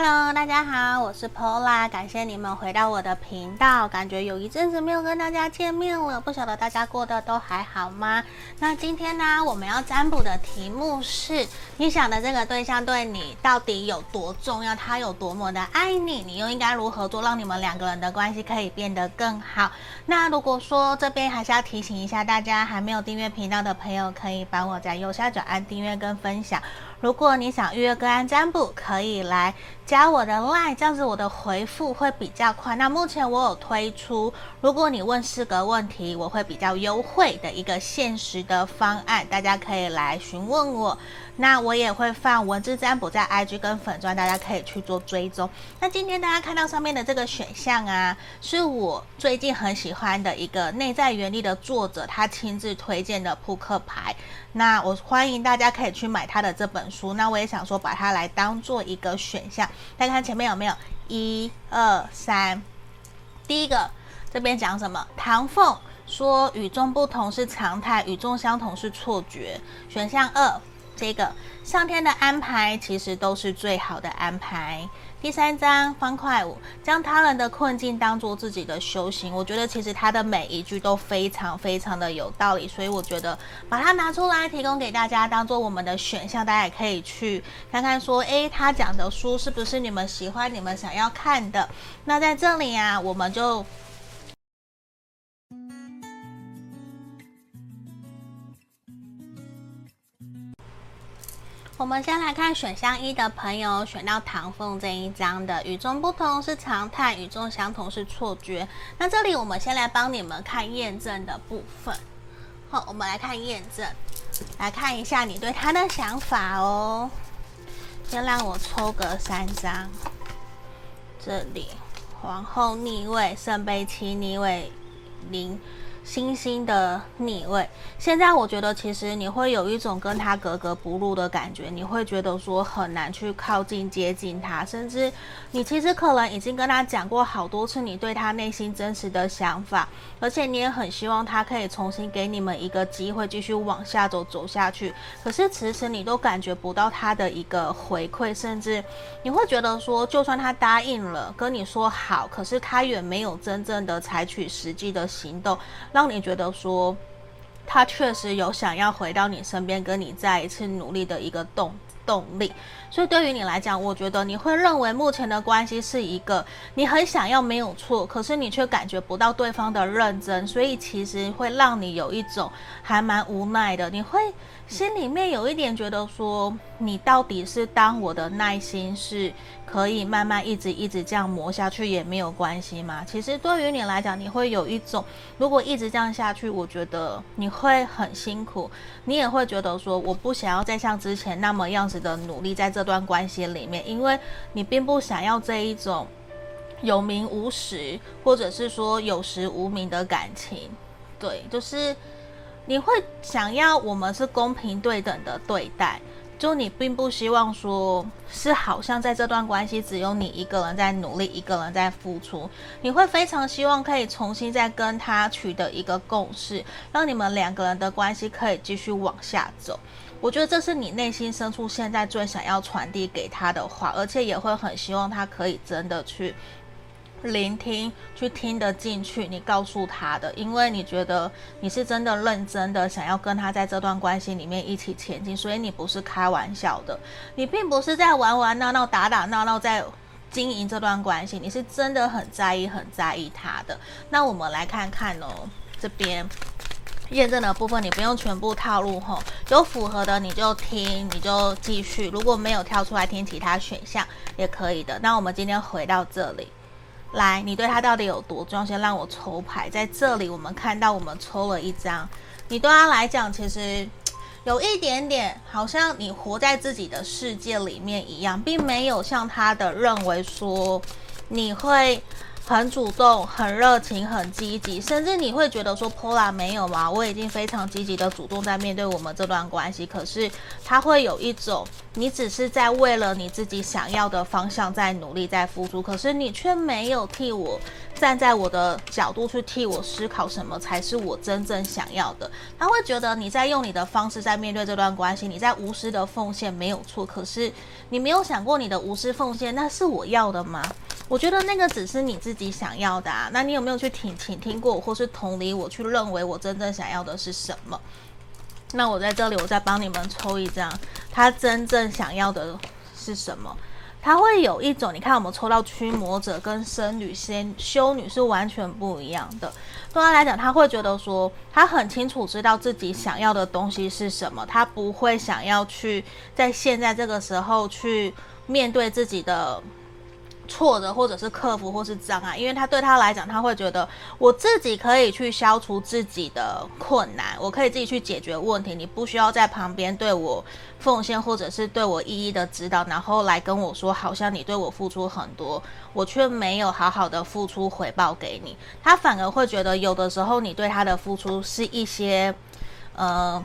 Hello，大家好，我是 Pola，感谢你们回到我的频道。感觉有一阵子没有跟大家见面了，不晓得大家过得都还好吗？那今天呢，我们要占卜的题目是：你想的这个对象对你到底有多重要？他有多么的爱你？你又应该如何做，让你们两个人的关系可以变得更好？那如果说这边还是要提醒一下大家，还没有订阅频道的朋友，可以帮我在右下角按订阅跟分享。如果你想预约个案占卜，可以来加我的 LINE，这样子我的回复会比较快。那目前我有推出，如果你问四个问题，我会比较优惠的一个限时的方案，大家可以来询问我。那我也会放文字占卜在 IG 跟粉钻，大家可以去做追踪。那今天大家看到上面的这个选项啊，是我最近很喜欢的一个内在原力的作者，他亲自推荐的扑克牌。那我欢迎大家可以去买他的这本书。那我也想说把它来当做一个选项。大家看前面有没有？一、二、三。第一个这边讲什么？唐凤说与众不同是常态，与众相同是错觉。选项二。这个上天的安排其实都是最好的安排。第三章方块五，将他人的困境当做自己的修行。我觉得其实他的每一句都非常非常的有道理，所以我觉得把它拿出来提供给大家，当做我们的选项，大家也可以去看看，说，诶，他讲的书是不是你们喜欢、你们想要看的？那在这里啊，我们就。我们先来看选项一的朋友，选到唐凤这一张的，与众不同是常态，与众相同是错觉。那这里我们先来帮你们看验证的部分。好，我们来看验证，来看一下你对他的想法哦。先让我抽个三张，这里皇后逆位，圣杯七逆位，零。星星的逆位，现在我觉得其实你会有一种跟他格格不入的感觉，你会觉得说很难去靠近接近他，甚至你其实可能已经跟他讲过好多次你对他内心真实的想法，而且你也很希望他可以重新给你们一个机会继续往下走走下去，可是迟迟你都感觉不到他的一个回馈，甚至你会觉得说就算他答应了跟你说好，可是他也没有真正的采取实际的行动。让你觉得说，他确实有想要回到你身边，跟你再一次努力的一个动动力。所以对于你来讲，我觉得你会认为目前的关系是一个你很想要没有错，可是你却感觉不到对方的认真，所以其实会让你有一种还蛮无奈的。你会心里面有一点觉得说，你到底是当我的耐心是可以慢慢一直一直这样磨下去也没有关系吗？其实对于你来讲，你会有一种如果一直这样下去，我觉得你会很辛苦，你也会觉得说，我不想要再像之前那么样子的努力在。这段关系里面，因为你并不想要这一种有名无实，或者是说有实无名的感情，对，就是你会想要我们是公平对等的对待，就你并不希望说是好像在这段关系只有你一个人在努力，一个人在付出，你会非常希望可以重新再跟他取得一个共识，让你们两个人的关系可以继续往下走。我觉得这是你内心深处现在最想要传递给他的话，而且也会很希望他可以真的去聆听，去听得进去你告诉他的，因为你觉得你是真的认真的想要跟他在这段关系里面一起前进，所以你不是开玩笑的，你并不是在玩玩闹闹、打打闹闹在经营这段关系，你是真的很在意、很在意他的。那我们来看看哦，这边。验证的部分你不用全部套路吼，有符合的你就听，你就继续。如果没有跳出来听其他选项也可以的。那我们今天回到这里来，你对他到底有多重要？先让我抽牌，在这里我们看到我们抽了一张，你对他来讲其实有一点点好像你活在自己的世界里面一样，并没有像他的认为说你会。很主动，很热情，很积极，甚至你会觉得说，Pola 没有吗？我已经非常积极的主动在面对我们这段关系。可是他会有一种，你只是在为了你自己想要的方向在努力，在付出，可是你却没有替我站在我的角度去替我思考什么才是我真正想要的。他会觉得你在用你的方式在面对这段关系，你在无私的奉献没有错。可是你没有想过你的无私奉献，那是我要的吗？我觉得那个只是你自己想要的啊。那你有没有去听倾听过，或是同理我去认为我真正想要的是什么？那我在这里，我再帮你们抽一张，他真正想要的是什么？他会有一种，你看我们抽到驱魔者跟僧女、仙修女是完全不一样的。对他来讲，他会觉得说，他很清楚知道自己想要的东西是什么，他不会想要去在现在这个时候去面对自己的。挫折，或者是克服，或是障碍，因为他对他来讲，他会觉得我自己可以去消除自己的困难，我可以自己去解决问题，你不需要在旁边对我奉献，或者是对我一一的指导，然后来跟我说，好像你对我付出很多，我却没有好好的付出回报给你。他反而会觉得，有的时候你对他的付出是一些，呃。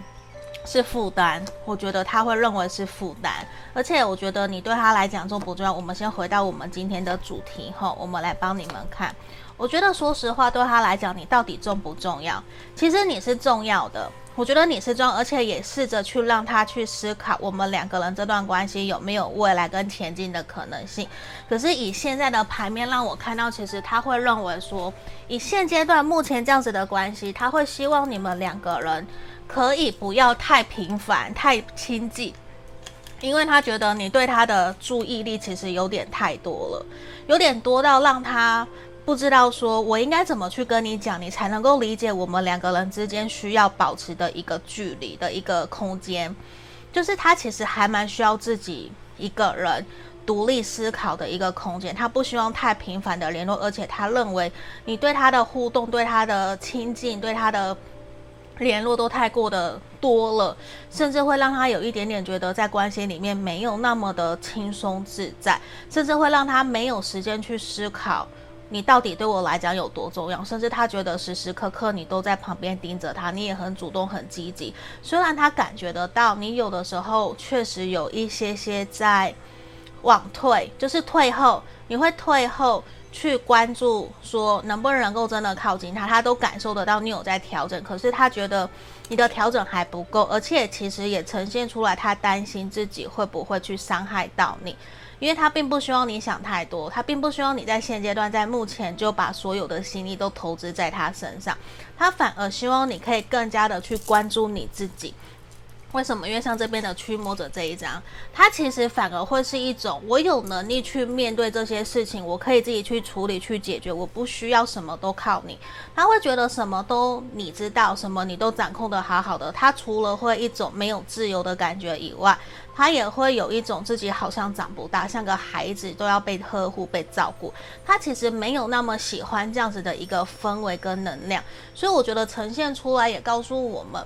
是负担，我觉得他会认为是负担，而且我觉得你对他来讲重不重要？我们先回到我们今天的主题哈，我们来帮你们看。我觉得说实话，对他来讲，你到底重不重要？其实你是重要的，我觉得你是重要，而且也试着去让他去思考，我们两个人这段关系有没有未来跟前进的可能性。可是以现在的牌面让我看到，其实他会认为说，以现阶段目前这样子的关系，他会希望你们两个人。可以不要太频繁、太亲近，因为他觉得你对他的注意力其实有点太多了，有点多到让他不知道说我应该怎么去跟你讲，你才能够理解我们两个人之间需要保持的一个距离的一个空间，就是他其实还蛮需要自己一个人独立思考的一个空间，他不希望太频繁的联络，而且他认为你对他的互动、对他的亲近、对他的。联络都太过的多了，甚至会让他有一点点觉得在关系里面没有那么的轻松自在，甚至会让他没有时间去思考你到底对我来讲有多重要，甚至他觉得时时刻刻你都在旁边盯着他，你也很主动很积极。虽然他感觉得到你有的时候确实有一些些在往退，就是退后，你会退后。去关注说能不能够真的靠近他，他都感受得到你有在调整，可是他觉得你的调整还不够，而且其实也呈现出来，他担心自己会不会去伤害到你，因为他并不希望你想太多，他并不希望你在现阶段在目前就把所有的心力都投资在他身上，他反而希望你可以更加的去关注你自己。为什么？因为像这边的驱魔者这一张，它其实反而会是一种我有能力去面对这些事情，我可以自己去处理、去解决，我不需要什么都靠你。他会觉得什么都你知道，什么你都掌控得好好的。他除了会一种没有自由的感觉以外，他也会有一种自己好像长不大，像个孩子都要被呵护、被照顾。他其实没有那么喜欢这样子的一个氛围跟能量，所以我觉得呈现出来也告诉我们。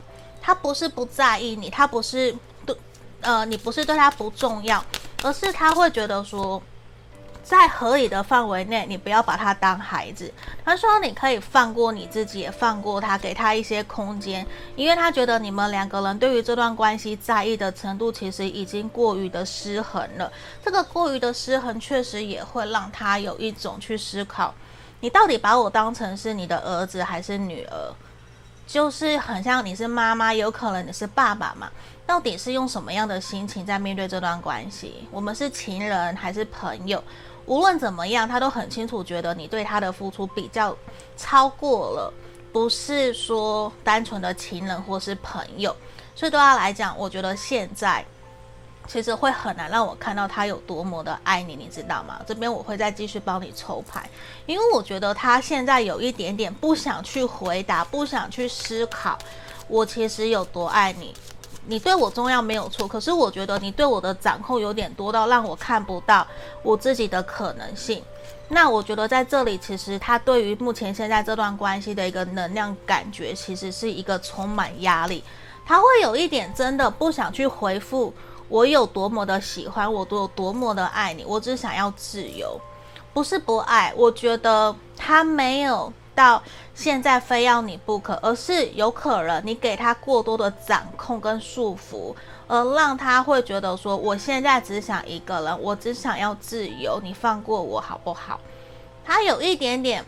他不是不在意你，他不是对，呃，你不是对他不重要，而是他会觉得说，在合理的范围内，你不要把他当孩子。他说你可以放过你自己，也放过他，给他一些空间，因为他觉得你们两个人对于这段关系在意的程度，其实已经过于的失衡了。这个过于的失衡，确实也会让他有一种去思考，你到底把我当成是你的儿子还是女儿？就是很像你是妈妈，有可能你是爸爸嘛？到底是用什么样的心情在面对这段关系？我们是情人还是朋友？无论怎么样，他都很清楚，觉得你对他的付出比较超过了，不是说单纯的情人或是朋友。所以对他来讲，我觉得现在。其实会很难让我看到他有多么的爱你，你知道吗？这边我会再继续帮你抽牌，因为我觉得他现在有一点点不想去回答，不想去思考，我其实有多爱你，你对我重要没有错，可是我觉得你对我的掌控有点多到让我看不到我自己的可能性。那我觉得在这里，其实他对于目前现在这段关系的一个能量感觉，其实是一个充满压力，他会有一点真的不想去回复。我有多么的喜欢，我都有多么的爱你，我只想要自由，不是不爱。我觉得他没有到现在非要你不可，而是有可能你给他过多的掌控跟束缚，而让他会觉得说，我现在只想一个人，我只想要自由，你放过我好不好？他有一点点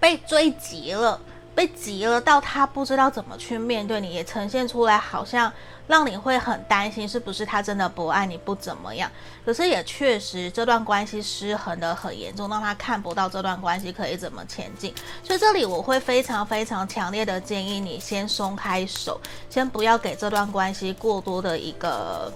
被追急了。被急了到他不知道怎么去面对你，也呈现出来，好像让你会很担心，是不是他真的不爱你，不怎么样？可是也确实这段关系失衡的很严重，让他看不到这段关系可以怎么前进。所以这里我会非常非常强烈的建议你先松开手，先不要给这段关系过多的一个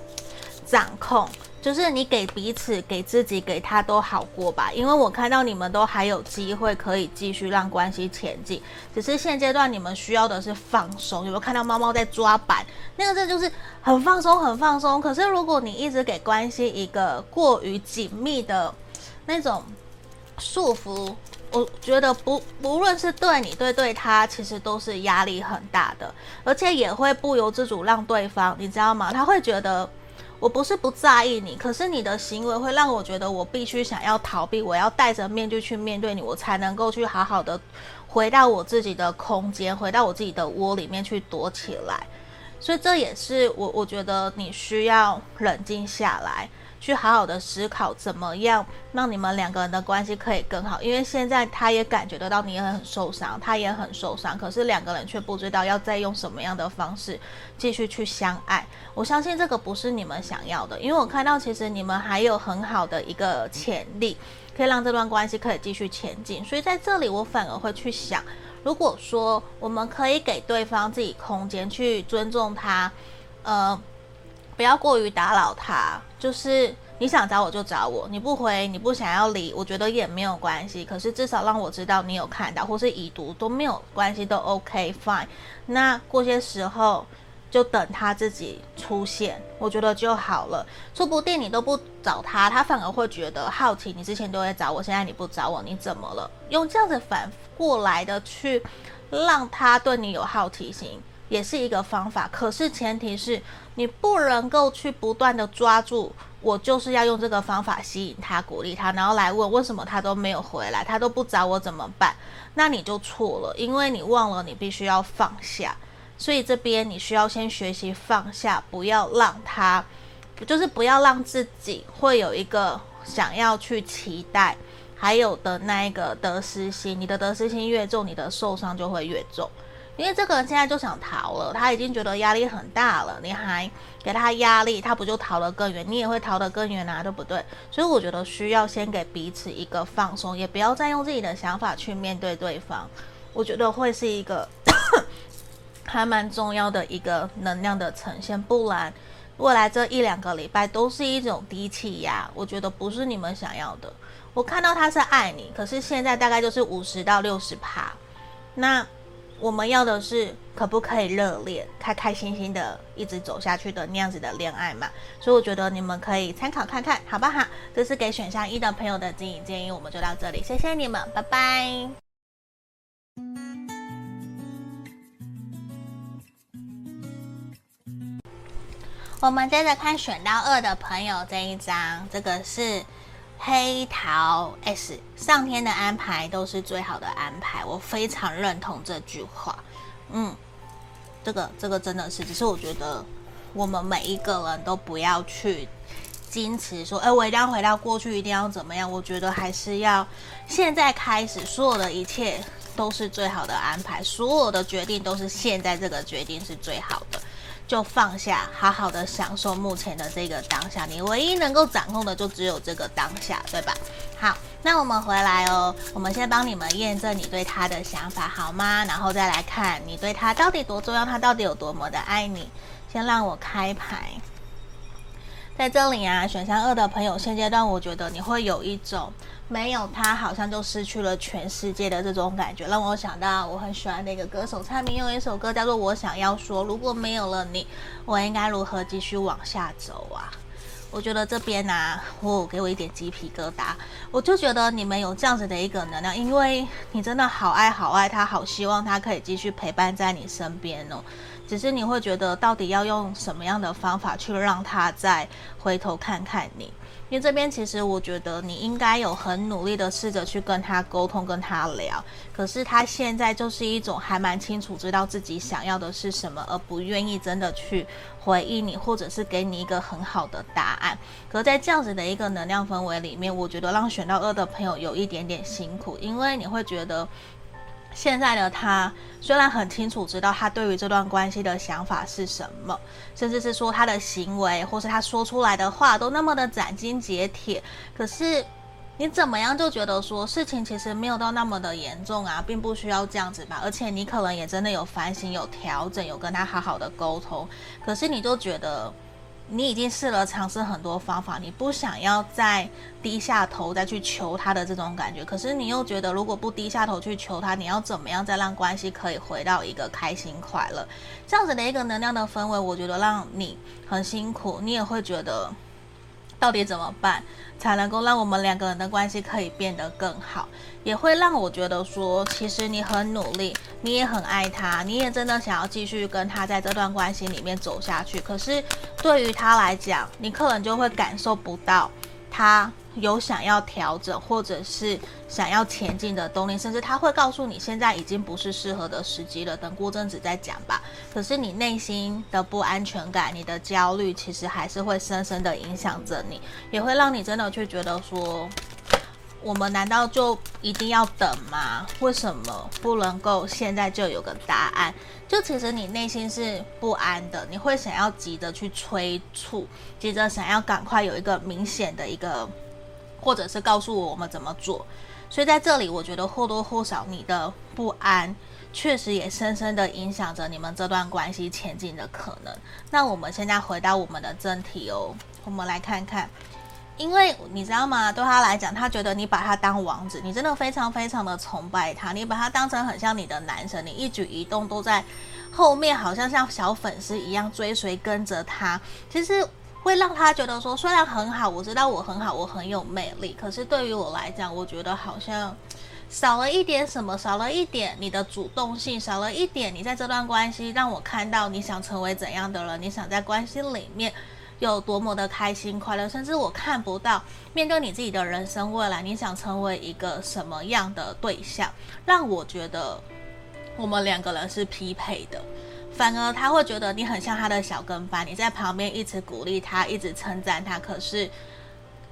掌控。就是你给彼此、给自己、给他都好过吧，因为我看到你们都还有机会可以继续让关系前进，只是现阶段你们需要的是放松。有没有看到猫猫在抓板？那个这就是很放松、很放松。可是如果你一直给关系一个过于紧密的那种束缚，我觉得不不论是对你对对他，其实都是压力很大的，而且也会不由自主让对方，你知道吗？他会觉得。我不是不在意你，可是你的行为会让我觉得我必须想要逃避，我要戴着面具去面对你，我才能够去好好的回到我自己的空间，回到我自己的窝里面去躲起来。所以这也是我我觉得你需要冷静下来。去好好的思考怎么样让你们两个人的关系可以更好，因为现在他也感觉得到你也很受伤，他也很受伤，可是两个人却不知道要再用什么样的方式继续去相爱。我相信这个不是你们想要的，因为我看到其实你们还有很好的一个潜力，可以让这段关系可以继续前进。所以在这里我反而会去想，如果说我们可以给对方自己空间去尊重他，呃。不要过于打扰他，就是你想找我就找我，你不回，你不想要理，我觉得也没有关系。可是至少让我知道你有看到，或是已读都没有关系，都 OK fine。那过些时候就等他自己出现，我觉得就好了。说不定你都不找他，他反而会觉得好奇。你之前都会找我，现在你不找我，你怎么了？用这样子反过来的去让他对你有好奇心。也是一个方法，可是前提是你不能够去不断的抓住，我就是要用这个方法吸引他、鼓励他，然后来问为什么他都没有回来，他都不找我怎么办？那你就错了，因为你忘了你必须要放下，所以这边你需要先学习放下，不要让他，就是不要让自己会有一个想要去期待，还有的那一个得失心，你的得失心越重，你的受伤就会越重。因为这个人现在就想逃了，他已经觉得压力很大了，你还给他压力，他不就逃得更远？你也会逃得更远啊，对不对？所以我觉得需要先给彼此一个放松，也不要再用自己的想法去面对对方。我觉得会是一个还蛮重要的一个能量的呈现，不然未来这一两个礼拜都是一种低气压，我觉得不是你们想要的。我看到他是爱你，可是现在大概就是五十到六十趴，那。我们要的是可不可以热恋、开开心心的一直走下去的那样子的恋爱嘛？所以我觉得你们可以参考看看，好不好？这是给选项一的朋友的经营建议，我们就到这里，谢谢你们，拜拜。我们接着看选到二的朋友这一张，这个是。黑桃 S，上天的安排都是最好的安排，我非常认同这句话。嗯，这个这个真的是，只是我觉得我们每一个人都不要去坚持说，哎，我一定要回到过去，一定要怎么样？我觉得还是要现在开始，所有的一切都是最好的安排，所有的决定都是现在这个决定是最好的。就放下，好好的享受目前的这个当下。你唯一能够掌控的就只有这个当下，对吧？好，那我们回来哦。我们先帮你们验证你对他的想法，好吗？然后再来看你对他到底多重要，他到底有多么的爱你。先让我开牌，在这里啊，选项二的朋友，现阶段我觉得你会有一种。没有他，好像就失去了全世界的这种感觉，让我想到我很喜欢的一个歌手蔡明佑有一首歌叫做《我想要说》，如果没有了你，我应该如何继续往下走啊？我觉得这边呢、啊，哦，给我一点鸡皮疙瘩，我就觉得你们有这样子的一个能量，因为你真的好爱好爱他，好希望他可以继续陪伴在你身边哦。只是你会觉得，到底要用什么样的方法去让他再回头看看你？因为这边其实我觉得你应该有很努力的试着去跟他沟通，跟他聊。可是他现在就是一种还蛮清楚知道自己想要的是什么，而不愿意真的去回应你，或者是给你一个很好的答案。可是在这样子的一个能量氛围里面，我觉得让选到二的朋友有一点点辛苦，因为你会觉得。现在的他虽然很清楚知道他对于这段关系的想法是什么，甚至是说他的行为或是他说出来的话都那么的斩钉截铁，可是你怎么样就觉得说事情其实没有到那么的严重啊，并不需要这样子吧？而且你可能也真的有反省、有调整、有跟他好好的沟通，可是你就觉得。你已经试了尝试很多方法，你不想要再低下头再去求他的这种感觉，可是你又觉得如果不低下头去求他，你要怎么样再让关系可以回到一个开心快乐这样子的一个能量的氛围？我觉得让你很辛苦，你也会觉得。到底怎么办才能够让我们两个人的关系可以变得更好？也会让我觉得说，其实你很努力，你也很爱他，你也真的想要继续跟他在这段关系里面走下去。可是对于他来讲，你可能就会感受不到他。有想要调整或者是想要前进的动力，甚至他会告诉你，现在已经不是适合的时机了，等过阵子再讲吧。可是你内心的不安全感、你的焦虑，其实还是会深深的影响着你，也会让你真的去觉得说，我们难道就一定要等吗？为什么不能够现在就有个答案？就其实你内心是不安的，你会想要急着去催促，急着想要赶快有一个明显的一个。或者是告诉我我们怎么做，所以在这里，我觉得或多或少你的不安，确实也深深的影响着你们这段关系前进的可能。那我们现在回到我们的正题哦，我们来看看，因为你知道吗？对他来讲，他觉得你把他当王子，你真的非常非常的崇拜他，你把他当成很像你的男神，你一举一动都在后面，好像像小粉丝一样追随跟着他。其实。会让他觉得说，虽然很好，我知道我很好，我很有魅力，可是对于我来讲，我觉得好像少了一点什么，少了一点你的主动性，少了一点你在这段关系让我看到你想成为怎样的人，你想在关系里面有多么的开心快乐，甚至我看不到面对你自己的人生未来，你想成为一个什么样的对象，让我觉得我们两个人是匹配的。反而他会觉得你很像他的小跟班，你在旁边一直鼓励他，一直称赞他。可是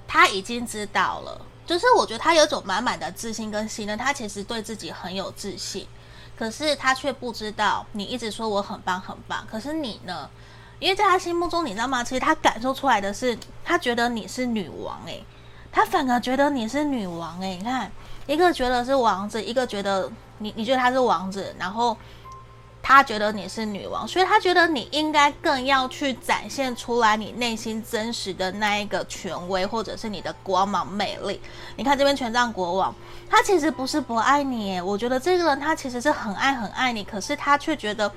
他已经知道了，就是我觉得他有种满满的自信跟信任，他其实对自己很有自信。可是他却不知道，你一直说我很棒很棒，可是你呢？因为在他心目中，你知道吗？其实他感受出来的是，他觉得你是女王诶、他反而觉得你是女王诶、你看，一个觉得是王子，一个觉得你你觉得他是王子，然后。他觉得你是女王，所以他觉得你应该更要去展现出来你内心真实的那一个权威，或者是你的光芒魅力。你看这边权杖国王，他其实不是不爱你，我觉得这个人他其实是很爱很爱你，可是他却觉得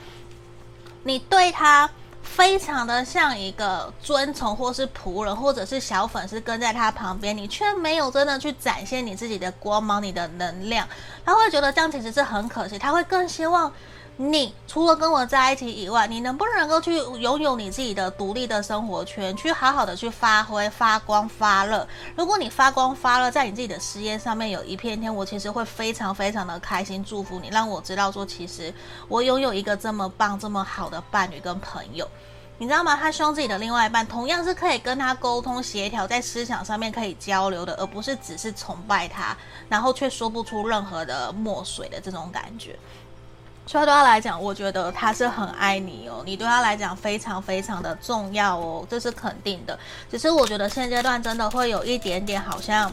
你对他非常的像一个尊崇，或是仆人，或者是小粉丝跟在他旁边，你却没有真的去展现你自己的光芒、你的能量，他会觉得这样其实是很可惜，他会更希望。你除了跟我在一起以外，你能不能够去拥有你自己的独立的生活圈，去好好的去发挥、发光发热？如果你发光发热，在你自己的事业上面有一片天，我其实会非常非常的开心，祝福你，让我知道说，其实我拥有一个这么棒、这么好的伴侣跟朋友，你知道吗？他希望自己的另外一半同样是可以跟他沟通协调，在思想上面可以交流的，而不是只是崇拜他，然后却说不出任何的墨水的这种感觉。所以对他来讲，我觉得他是很爱你哦，你对他来讲非常非常的重要哦，这是肯定的。只是我觉得现阶段真的会有一点点，好像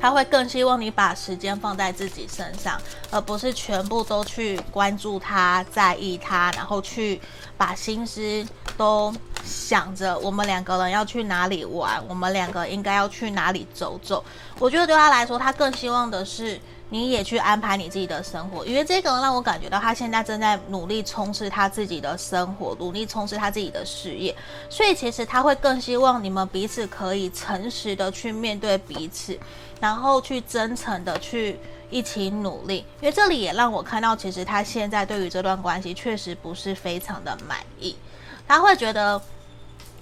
他会更希望你把时间放在自己身上，而不是全部都去关注他、在意他，然后去把心思都想着我们两个人要去哪里玩，我们两个应该要去哪里走走。我觉得对他来说，他更希望的是。你也去安排你自己的生活，因为这个让我感觉到他现在正在努力冲刺他自己的生活，努力冲刺他自己的事业，所以其实他会更希望你们彼此可以诚实的去面对彼此，然后去真诚的去一起努力。因为这里也让我看到，其实他现在对于这段关系确实不是非常的满意，他会觉得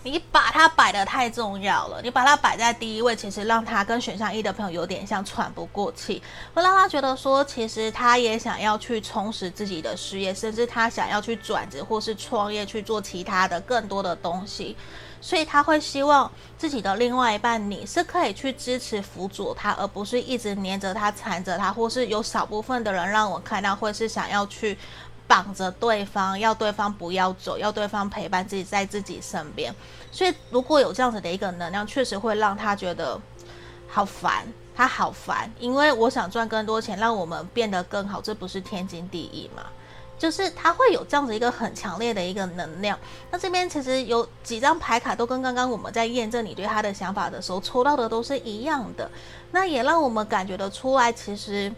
你把它摆得太重要了，你把它摆在第一位，其实让他跟选项一的朋友有点像喘不过气，会让他觉得说，其实他也想要去充实自己的事业，甚至他想要去转职或是创业去做其他的更多的东西，所以他会希望自己的另外一半你是可以去支持辅佐他，而不是一直黏着他缠着他，或是有少部分的人让我看到会是想要去。绑着对方，要对方不要走，要对方陪伴自己在自己身边。所以，如果有这样子的一个能量，确实会让他觉得好烦，他好烦。因为我想赚更多钱，让我们变得更好，这不是天经地义吗？就是他会有这样子一个很强烈的一个能量。那这边其实有几张牌卡都跟刚刚我们在验证你对他的想法的时候抽到的都是一样的。那也让我们感觉得出来，其实。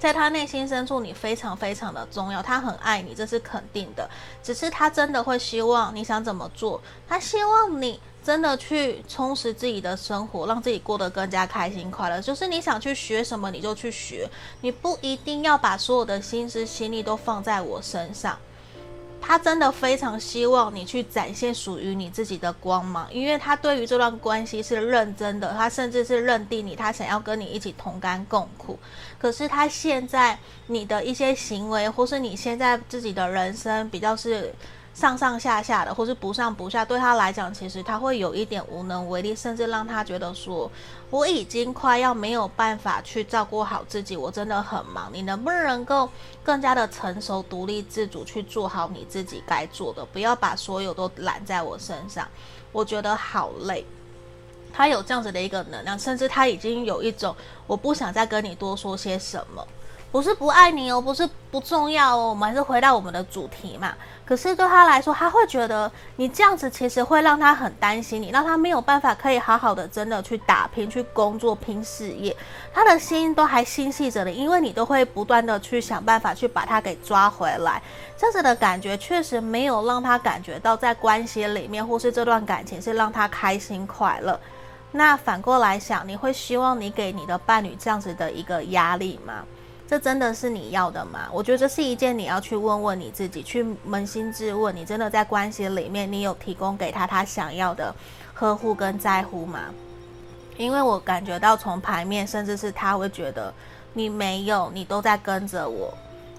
在他内心深处，你非常非常的重要，他很爱你，这是肯定的。只是他真的会希望你想怎么做，他希望你真的去充实自己的生活，让自己过得更加开心快乐。就是你想去学什么，你就去学，你不一定要把所有的心思心力都放在我身上。他真的非常希望你去展现属于你自己的光芒，因为他对于这段关系是认真的，他甚至是认定你，他想要跟你一起同甘共苦。可是他现在你的一些行为，或是你现在自己的人生比较是。上上下下的，或是不上不下，对他来讲，其实他会有一点无能为力，甚至让他觉得说，我已经快要没有办法去照顾好自己，我真的很忙。你能不能够更加的成熟、独立自主，去做好你自己该做的，不要把所有都揽在我身上？我觉得好累。他有这样子的一个能量，甚至他已经有一种，我不想再跟你多说些什么。不是不爱你哦，不是不重要哦，我们还是回到我们的主题嘛。可是对他来说，他会觉得你这样子其实会让他很担心你，让他没有办法可以好好的真的去打拼、去工作、拼事业。他的心都还心系着你，因为你都会不断的去想办法去把他给抓回来。这样子的感觉确实没有让他感觉到在关系里面或是这段感情是让他开心快乐。那反过来想，你会希望你给你的伴侣这样子的一个压力吗？这真的是你要的吗？我觉得这是一件你要去问问你自己，去扪心自问：你真的在关系里面，你有提供给他他想要的呵护跟在乎吗？因为我感觉到从牌面，甚至是他会觉得你没有，你都在跟着我。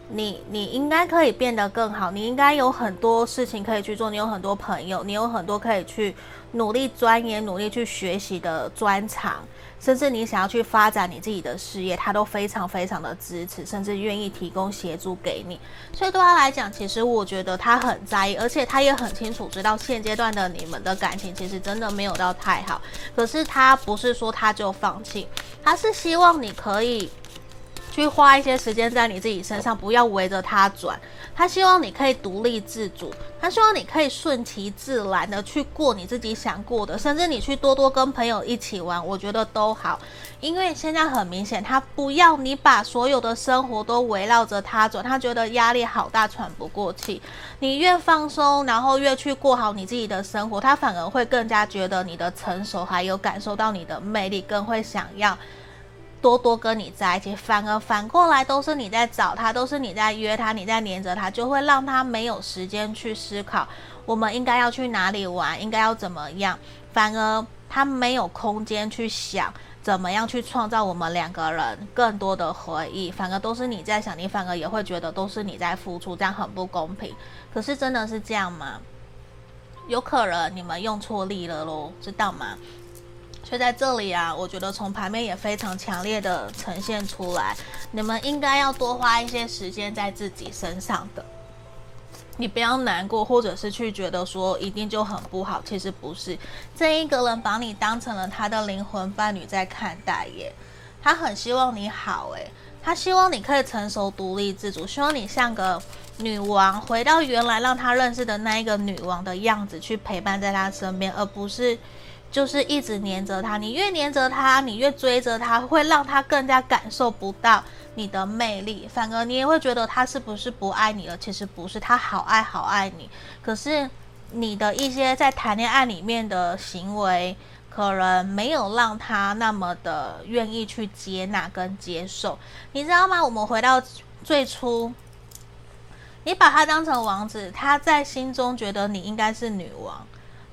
你你应该可以变得更好，你应该有很多事情可以去做，你有很多朋友，你有很多可以去努力钻研、努力去学习的专长，甚至你想要去发展你自己的事业，他都非常非常的支持，甚至愿意提供协助给你。所以对他来讲，其实我觉得他很在意，而且他也很清楚知道现阶段的你们的感情其实真的没有到太好。可是他不是说他就放弃，他是希望你可以。去花一些时间在你自己身上，不要围着他转。他希望你可以独立自主，他希望你可以顺其自然的去过你自己想过的，甚至你去多多跟朋友一起玩，我觉得都好。因为现在很明显，他不要你把所有的生活都围绕着他转，他觉得压力好大，喘不过气。你越放松，然后越去过好你自己的生活，他反而会更加觉得你的成熟，还有感受到你的魅力，更会想要。多多跟你在一起，反而反过来都是你在找他，都是你在约他，你在黏着他，就会让他没有时间去思考我们应该要去哪里玩，应该要怎么样，反而他没有空间去想怎么样去创造我们两个人更多的回忆，反而都是你在想，你反而也会觉得都是你在付出，这样很不公平。可是真的是这样吗？有可能你们用错力了喽，知道吗？就在这里啊，我觉得从牌面也非常强烈的呈现出来，你们应该要多花一些时间在自己身上的。你不要难过，或者是去觉得说一定就很不好，其实不是。这一个人把你当成了他的灵魂伴侣在看待耶，他很希望你好，诶，他希望你可以成熟独立自主，希望你像个女王，回到原来让他认识的那一个女王的样子，去陪伴在他身边，而不是。就是一直黏着他，你越黏着他，你越追着他，会让他更加感受不到你的魅力，反而你也会觉得他是不是不爱你了？其实不是，他好爱好爱你。可是你的一些在谈恋爱里面的行为，可能没有让他那么的愿意去接纳跟接受，你知道吗？我们回到最初，你把他当成王子，他在心中觉得你应该是女王。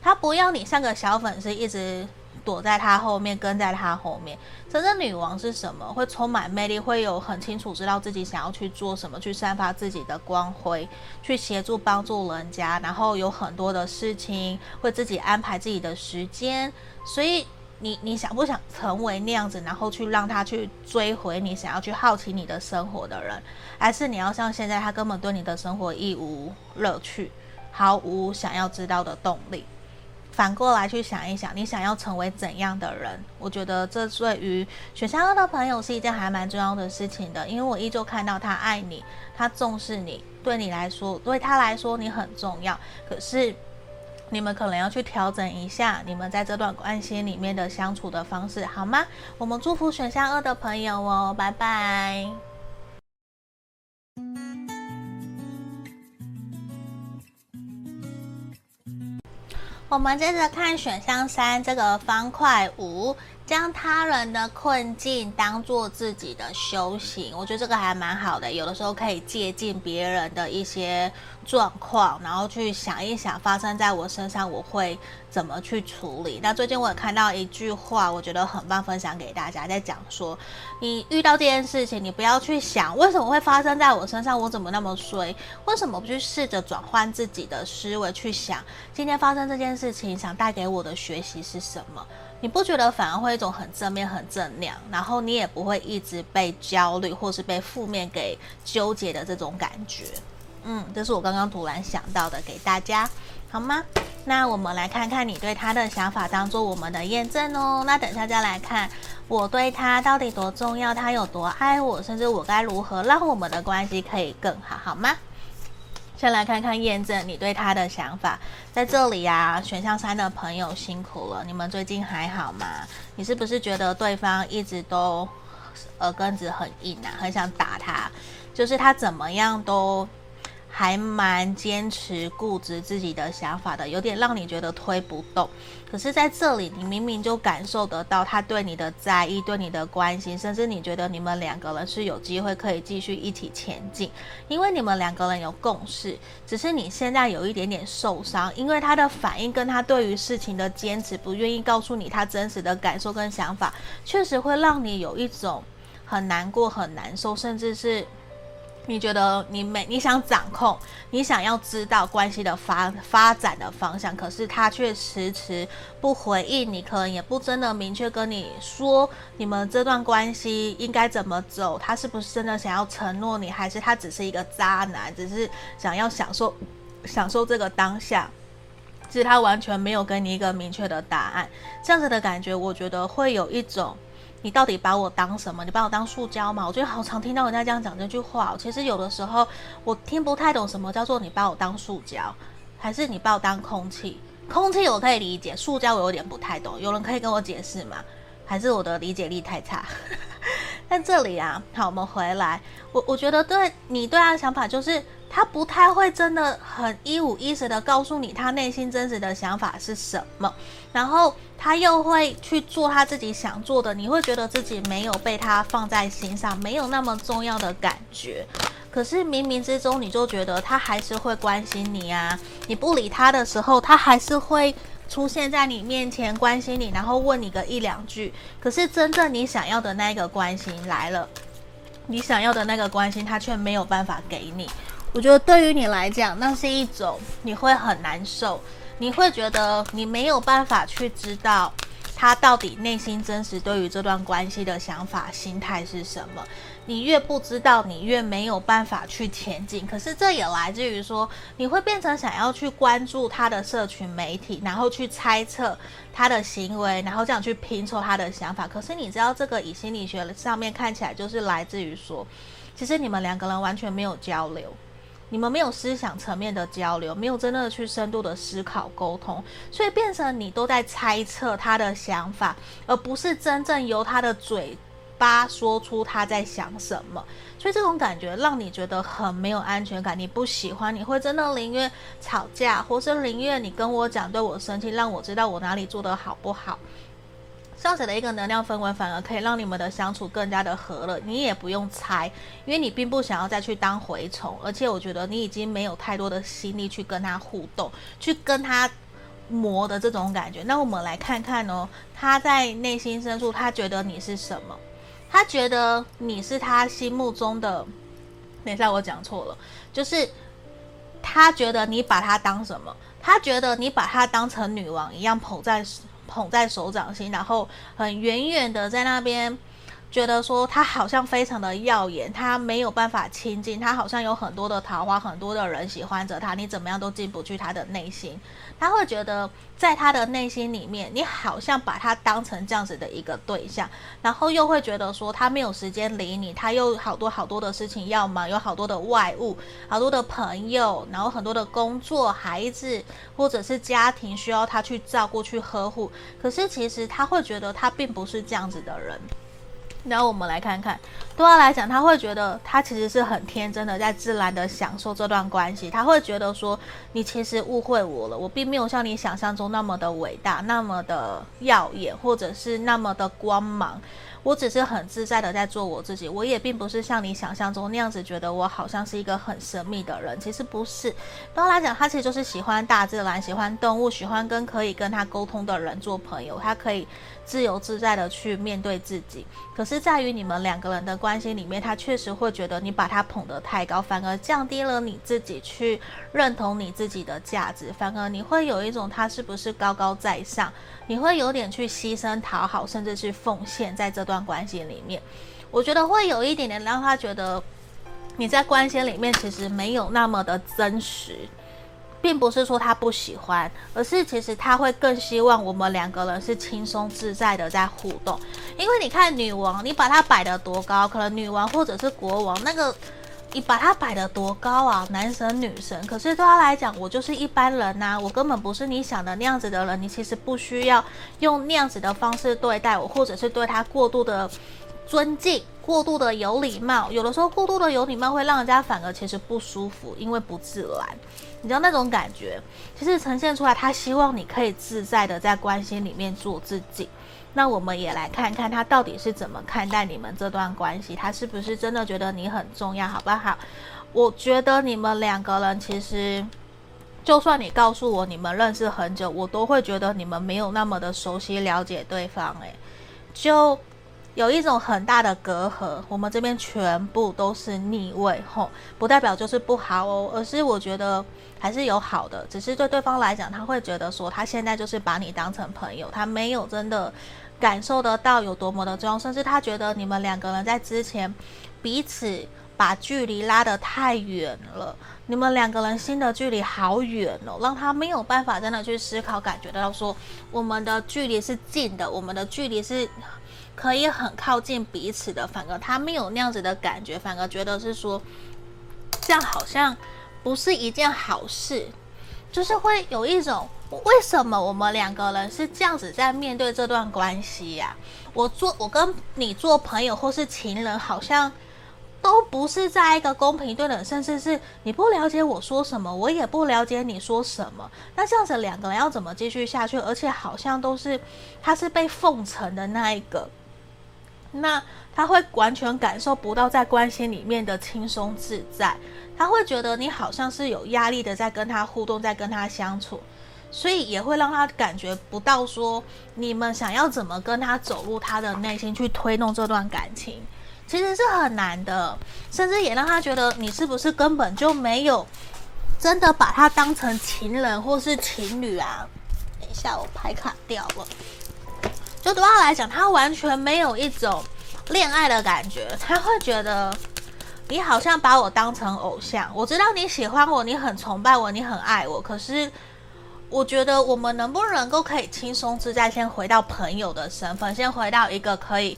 他不要你像个小粉丝一直躲在他后面，跟在他后面。真正女王是什么？会充满魅力，会有很清楚知道自己想要去做什么，去散发自己的光辉，去协助帮助人家，然后有很多的事情会自己安排自己的时间。所以你你想不想成为那样子，然后去让他去追回你想要去好奇你的生活的人，还是你要像现在他根本对你的生活一无乐趣，毫无想要知道的动力？反过来去想一想，你想要成为怎样的人？我觉得这对于选项二的朋友是一件还蛮重要的事情的，因为我依旧看到他爱你，他重视你，对你来说，对他来说你很重要。可是你们可能要去调整一下你们在这段关系里面的相处的方式，好吗？我们祝福选项二的朋友哦，拜拜。我们接着看选项三这个方块五。将他人的困境当做自己的修行，我觉得这个还蛮好的。有的时候可以借鉴别人的一些状况，然后去想一想发生在我身上我会怎么去处理。那最近我有看到一句话，我觉得很棒，分享给大家，在讲说，你遇到这件事情，你不要去想为什么会发生在我身上，我怎么那么衰？为什么不去试着转换自己的思维，去想今天发生这件事情，想带给我的学习是什么？你不觉得反而会一种很正面、很正量，然后你也不会一直被焦虑或是被负面给纠结的这种感觉？嗯，这是我刚刚突然想到的，给大家好吗？那我们来看看你对他的想法，当做我们的验证哦。那等下再来看我对他到底多重要，他有多爱我，甚至我该如何让我们的关系可以更好，好吗？先来看看验证你对他的想法，在这里啊，选项三的朋友辛苦了，你们最近还好吗？你是不是觉得对方一直都耳根子很硬啊，很想打他，就是他怎么样都。还蛮坚持固执自己的想法的，有点让你觉得推不动。可是在这里，你明明就感受得到他对你的在意，对你的关心，甚至你觉得你们两个人是有机会可以继续一起前进，因为你们两个人有共识。只是你现在有一点点受伤，因为他的反应跟他对于事情的坚持，不愿意告诉你他真实的感受跟想法，确实会让你有一种很难过、很难受，甚至是。你觉得你没你想掌控，你想要知道关系的发发展的方向，可是他却迟迟不回应你，可能也不真的明确跟你说你们这段关系应该怎么走，他是不是真的想要承诺你，还是他只是一个渣男，只是想要享受享受这个当下，其实他完全没有给你一个明确的答案，这样子的感觉，我觉得会有一种。你到底把我当什么？你把我当塑胶吗？我觉得好常听到人家这样讲这句话。其实有的时候我听不太懂什么叫做你把我当塑胶，还是你把我当空气？空气我可以理解，塑胶我有点不太懂。有人可以跟我解释吗？还是我的理解力太差？在这里啊，好，我们回来。我我觉得对你对他的想法就是，他不太会真的很一五一十的告诉你他内心真实的想法是什么，然后他又会去做他自己想做的，你会觉得自己没有被他放在心上，没有那么重要的感觉。可是冥冥之中，你就觉得他还是会关心你啊，你不理他的时候，他还是会。出现在你面前，关心你，然后问你个一两句。可是真正你想要的那个关心来了，你想要的那个关心，他却没有办法给你。我觉得对于你来讲，那是一种你会很难受，你会觉得你没有办法去知道他到底内心真实对于这段关系的想法、心态是什么。你越不知道，你越没有办法去前进。可是这也来自于说，你会变成想要去关注他的社群媒体，然后去猜测他的行为，然后这样去拼凑他的想法。可是你知道，这个以心理学上面看起来，就是来自于说，其实你们两个人完全没有交流，你们没有思想层面的交流，没有真的去深度的思考沟通，所以变成你都在猜测他的想法，而不是真正由他的嘴。八说出他在想什么，所以这种感觉让你觉得很没有安全感，你不喜欢，你会真的宁愿吵架，或是宁愿你跟我讲对我生气，让我知道我哪里做得好不好。这样子的一个能量氛围，反而可以让你们的相处更加的和乐。你也不用猜，因为你并不想要再去当蛔虫，而且我觉得你已经没有太多的心力去跟他互动，去跟他。磨的这种感觉。那我们来看看哦，他在内心深处，他觉得你是什么？他觉得你是他心目中的。等一下，我讲错了，就是他觉得你把他当什么？他觉得你把他当成女王一样捧在捧在手掌心，然后很远远的在那边。觉得说他好像非常的耀眼，他没有办法亲近，他好像有很多的桃花，很多的人喜欢着他，你怎么样都进不去他的内心。他会觉得在他的内心里面，你好像把他当成这样子的一个对象，然后又会觉得说他没有时间理你，他又好多好多的事情要忙，有好多的外务，好多的朋友，然后很多的工作、孩子或者是家庭需要他去照顾、去呵护。可是其实他会觉得他并不是这样子的人。然后我们来看看，对他来讲，他会觉得他其实是很天真的，在自然的享受这段关系。他会觉得说，你其实误会我了，我并没有像你想象中那么的伟大，那么的耀眼，或者是那么的光芒。我只是很自在的在做我自己，我也并不是像你想象中那样子觉得我好像是一个很神秘的人。其实不是，对他来讲，他其实就是喜欢大自然，喜欢动物，喜欢跟可以跟他沟通的人做朋友，他可以自由自在的去面对自己。可是，在于你们两个人的关系里面，他确实会觉得你把他捧得太高，反而降低了你自己去认同你自己的价值，反而你会有一种他是不是高高在上，你会有点去牺牲讨好，甚至是奉献在这段关系里面，我觉得会有一点点让他觉得你在关系里面其实没有那么的真实，并不是说他不喜欢，而是其实他会更希望我们两个人是轻松自在的在互动。因为你看女王，你把她摆得多高，可能女王或者是国王，那个你把她摆得多高啊，男神女神。可是对他来讲，我就是一般人呐，我根本不是你想的那样子的人。你其实不需要用那样子的方式对待我，或者是对他过度的尊敬，过度的有礼貌。有的时候过度的有礼貌会让人家反而其实不舒服，因为不自然。你知道那种感觉，其实呈现出来，他希望你可以自在的在关系里面做自己。那我们也来看看他到底是怎么看待你们这段关系，他是不是真的觉得你很重要，好不好？我觉得你们两个人其实，就算你告诉我你们认识很久，我都会觉得你们没有那么的熟悉了解对方。诶，就有一种很大的隔阂。我们这边全部都是逆位，吼，不代表就是不好哦，而是我觉得。还是有好的，只是对对方来讲，他会觉得说，他现在就是把你当成朋友，他没有真的感受得到有多么的重要，甚至他觉得你们两个人在之前彼此把距离拉得太远了，你们两个人心的距离好远哦，让他没有办法真的去思考，感觉到说我们的距离是近的，我们的距离是可以很靠近彼此的，反而他没有那样子的感觉，反而觉得是说这样好像。不是一件好事，就是会有一种为什么我们两个人是这样子在面对这段关系呀？我做我跟你做朋友或是情人，好像都不是在一个公平对等，甚至是你不了解我说什么，我也不了解你说什么。那这样子两个人要怎么继续下去？而且好像都是他是被奉承的那一个，那他会完全感受不到在关系里面的轻松自在。他会觉得你好像是有压力的，在跟他互动，在跟他相处，所以也会让他感觉不到说你们想要怎么跟他走入他的内心去推动这段感情，其实是很难的，甚至也让他觉得你是不是根本就没有真的把他当成情人或是情侣啊？等一下，我牌卡掉了。就对他来讲，他完全没有一种恋爱的感觉，他会觉得。你好像把我当成偶像，我知道你喜欢我，你很崇拜我，你很爱我。可是，我觉得我们能不能够可以轻松自在，先回到朋友的身份，先回到一个可以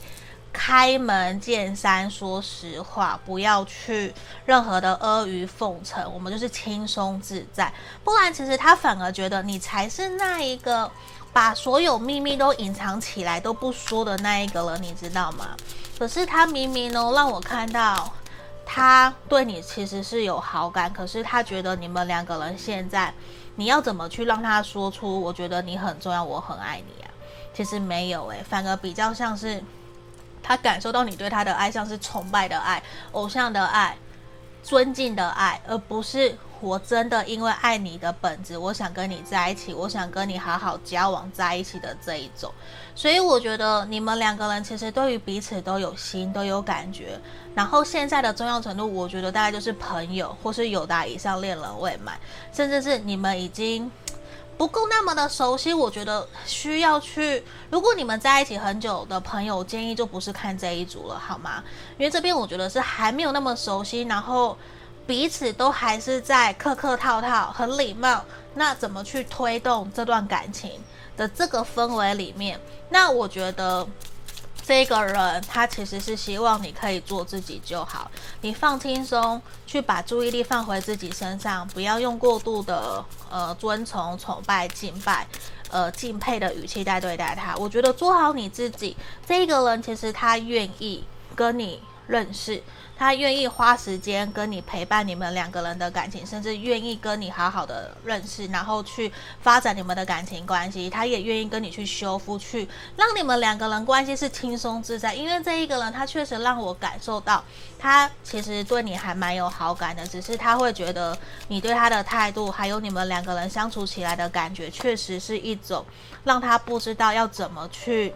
开门见山说实话，不要去任何的阿谀奉承，我们就是轻松自在。不然，其实他反而觉得你才是那一个把所有秘密都隐藏起来都不说的那一个了，你知道吗？可是他明明呢，让我看到。他对你其实是有好感，可是他觉得你们两个人现在，你要怎么去让他说出“我觉得你很重要，我很爱你”啊？其实没有诶，反而比较像是他感受到你对他的爱，像是崇拜的爱、偶像的爱、尊敬的爱，而不是我真的因为爱你的本质，我想跟你在一起，我想跟你好好交往在一起的这一种。所以我觉得你们两个人其实对于彼此都有心，都有感觉。然后现在的重要程度，我觉得大概就是朋友，或是友达以上恋人未满，甚至是你们已经。不够那么的熟悉，我觉得需要去。如果你们在一起很久的朋友，建议就不是看这一组了，好吗？因为这边我觉得是还没有那么熟悉，然后彼此都还是在客客套套、很礼貌，那怎么去推动这段感情的这个氛围里面？那我觉得。这个人他其实是希望你可以做自己就好，你放轻松，去把注意力放回自己身上，不要用过度的呃尊崇、崇拜、敬拜、呃敬佩的语气在对待他。我觉得做好你自己，这个人其实他愿意跟你认识。他愿意花时间跟你陪伴你们两个人的感情，甚至愿意跟你好好的认识，然后去发展你们的感情关系。他也愿意跟你去修复，去让你们两个人关系是轻松自在。因为这一个人，他确实让我感受到，他其实对你还蛮有好感的，只是他会觉得你对他的态度，还有你们两个人相处起来的感觉，确实是一种让他不知道要怎么去。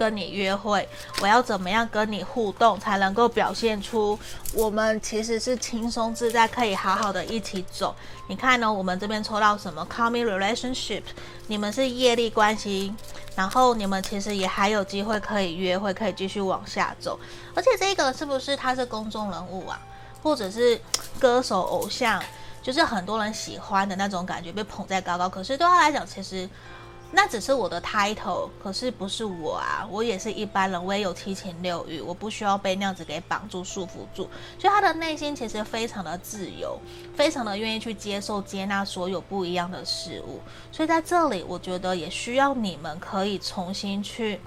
跟你约会，我要怎么样跟你互动才能够表现出我们其实是轻松自在，可以好好的一起走？你看呢？我们这边抽到什么？Call me relationship，你们是业力关系，然后你们其实也还有机会可以约会，可以继续往下走。而且这个是不是他是公众人物啊，或者是歌手偶像，就是很多人喜欢的那种感觉，被捧在高高。可是对他来讲，其实。那只是我的 title，可是不是我啊，我也是一般人，我也有七情六欲，我不需要被那样子给绑住、束缚住。所以他的内心其实非常的自由，非常的愿意去接受、接纳所有不一样的事物。所以在这里，我觉得也需要你们可以重新去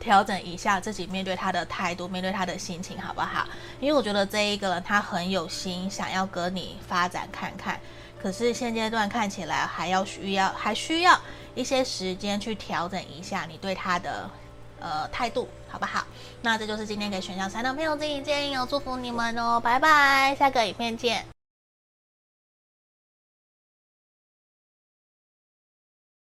调整一下自己面对他的态度、面对他的心情，好不好？因为我觉得这一个人他很有心，想要跟你发展看看，可是现阶段看起来还要需要，还需要。一些时间去调整一下你对他的呃态度，好不好？那这就是今天给选项三的朋友建议建议哦，祝福你们哦，拜拜，下个影片见。